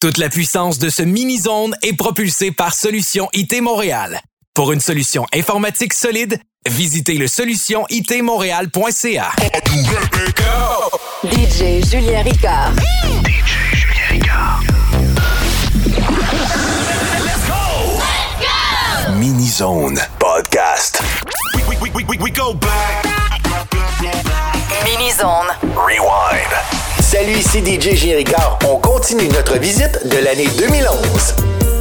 Toute la puissance de ce mini-zone est propulsée par Solution IT Montréal. Pour une solution informatique solide, visitez le solutionitmontréal.ca. DJ Julien Ricard. DJ Julien Ricard. Let's go! Let's go! Mini-zone podcast. We, we, we, we, we go back. Mini-zone. Rewind. Salut, ici DJ Géricard. On continue notre visite de l'année 2011.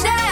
shine.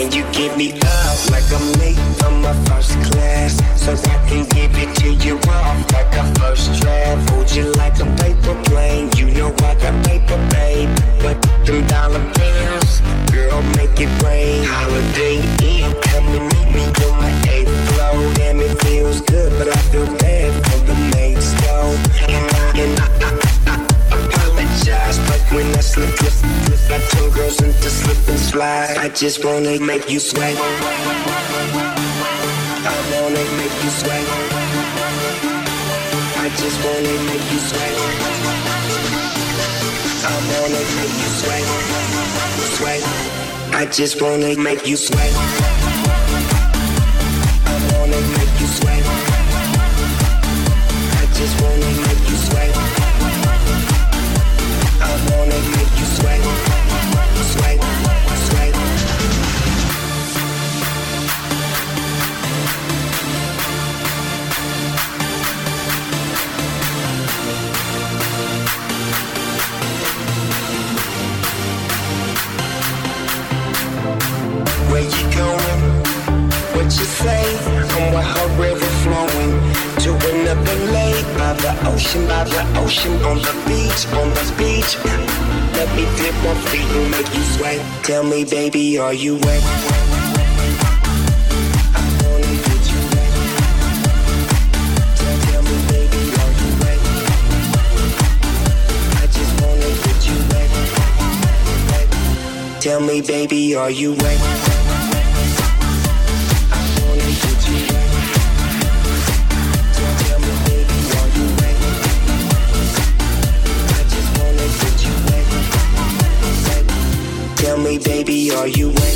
Can you, give me up like I'm late from my first class? So I can give it to you off like a first draft. Hold you like a paper plane. You know I got paper, babe. But them dollar bills, girl, make it rain. Holiday Inn, come and meet me on my eighth floor. Damn, it feels good, but I feel bad for the mates, though. And I, and I, I, I apologize, but when I slip, slip, slip, I turn girls into slip and slide. I just wanna make you sweat. I wanna make you sweat. I just wanna make you sweat. I wanna make you sweat. Sweat. I just wanna make you sweat. I wanna make you sweat. I just wanna make you sweat. Ocean, on the beach, on the beach. Let me dip my feet and make you sweat. Tell me, baby, are you wet? I wanna get you wet. Tell- me baby are you ready? I just wanna get you ready tell me, baby, are you wet? Are you wet?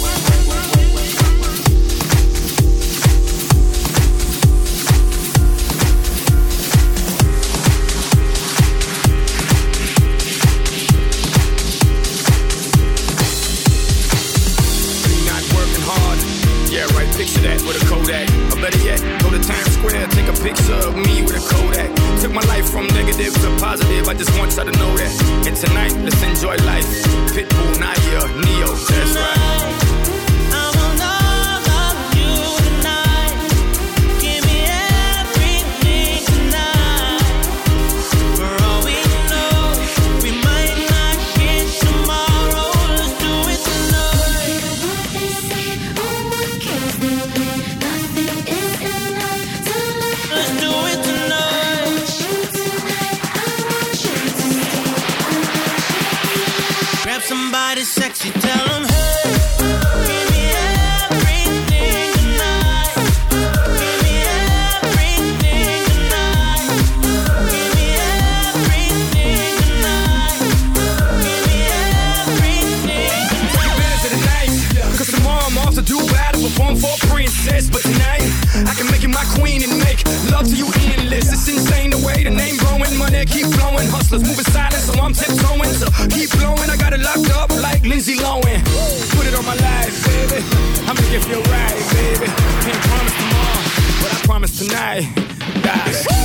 Hustlers moving silent, so I'm tiptoeing. So keep blowing, I got it locked up like Lindsay Lohan. Put it on my life, baby. I'ma give you a ride, baby. Can't promise tomorrow, but I promise tonight. Die.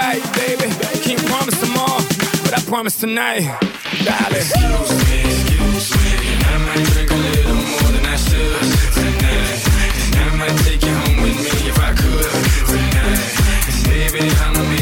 Right, baby. Can't promise tomorrow, but I promise tonight, darling. Excuse me, excuse me, I might drink a little more than I should tonight. And I might take you home with me if I could tonight. And baby, I'ma make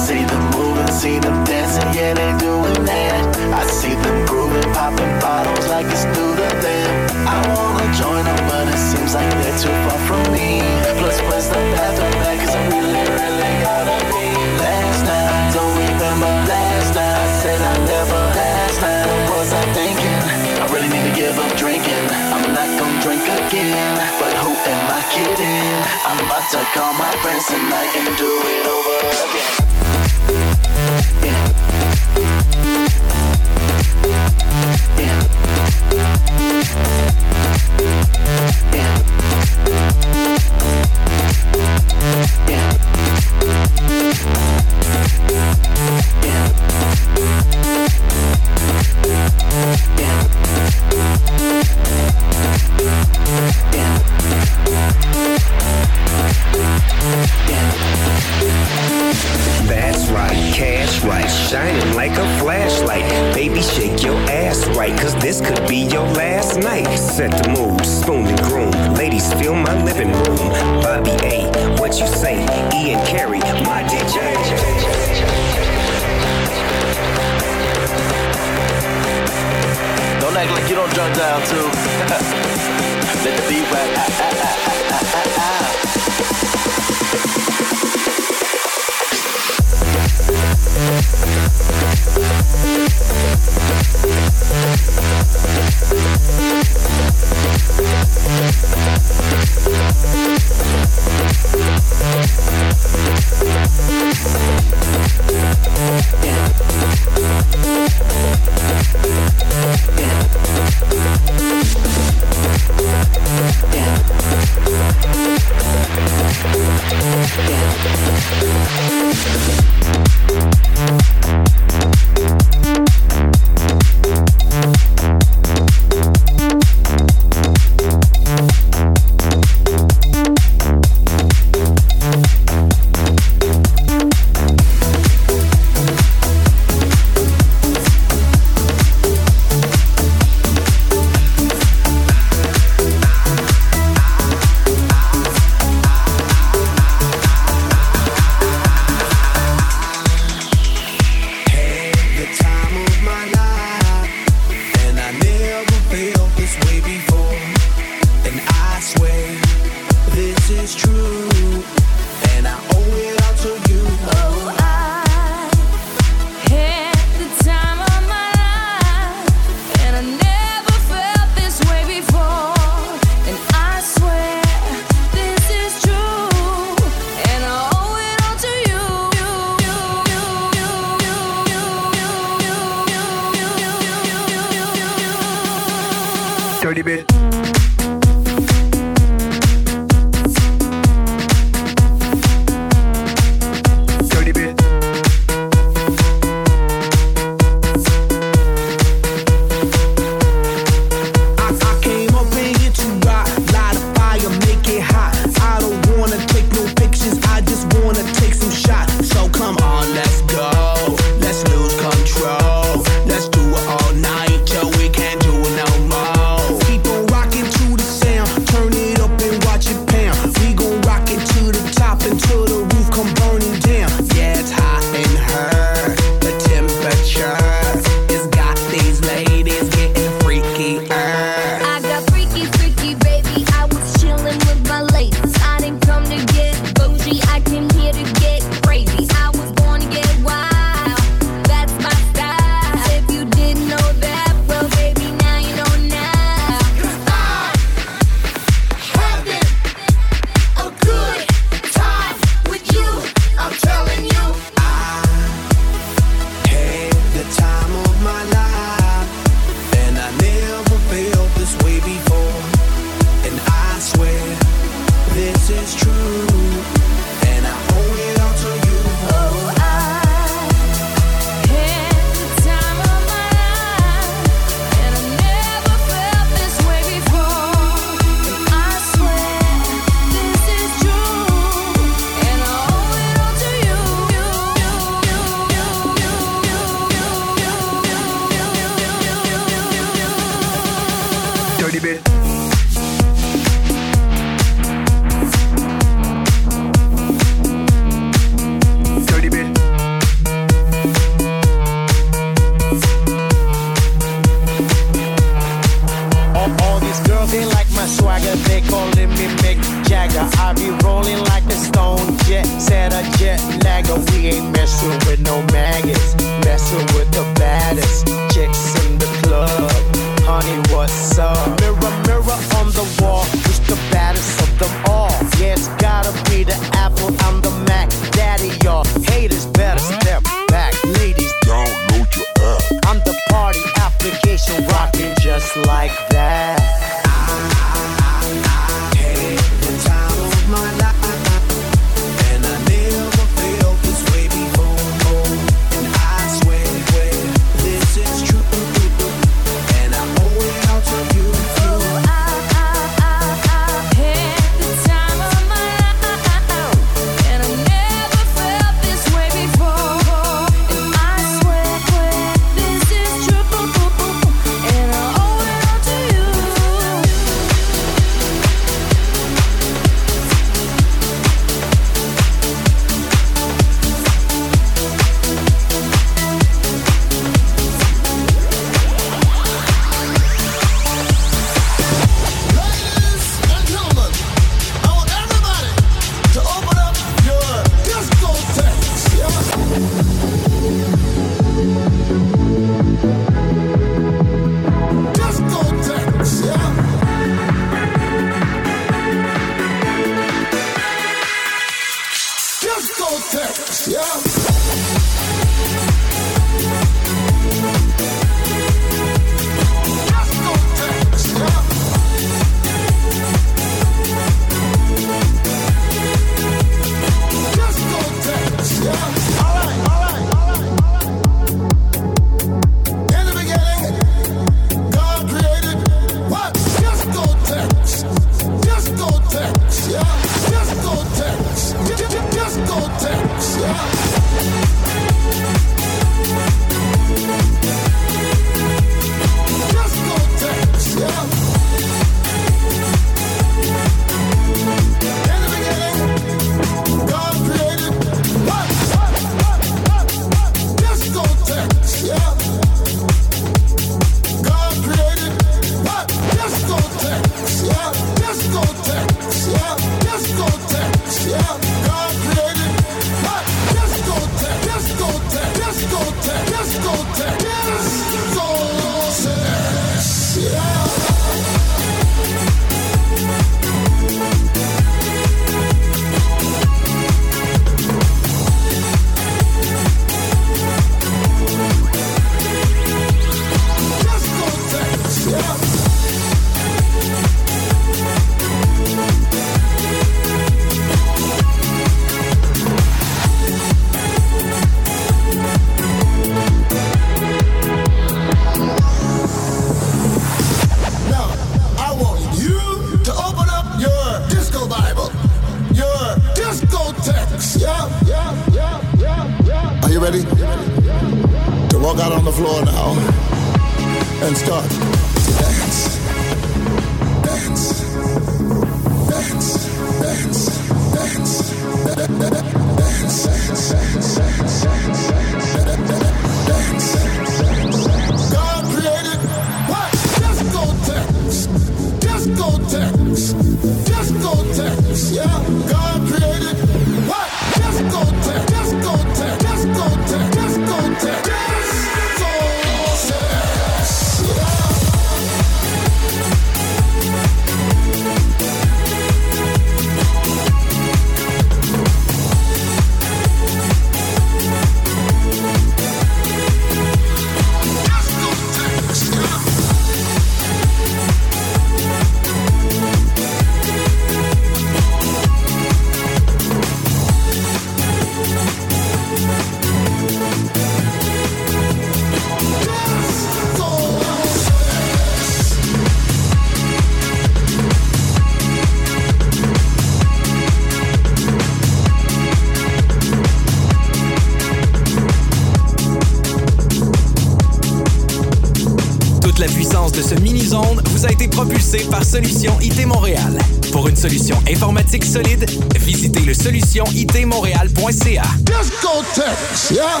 vous a été propulsée par Solution IT Montréal. Pour une solution informatique solide, visitez le solutionitmontréal.ca. Discotheques. Yeah.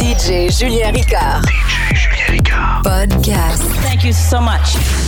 DJ Julien Ricard. DJ Julien Ricard. Podcast. Thank you so much.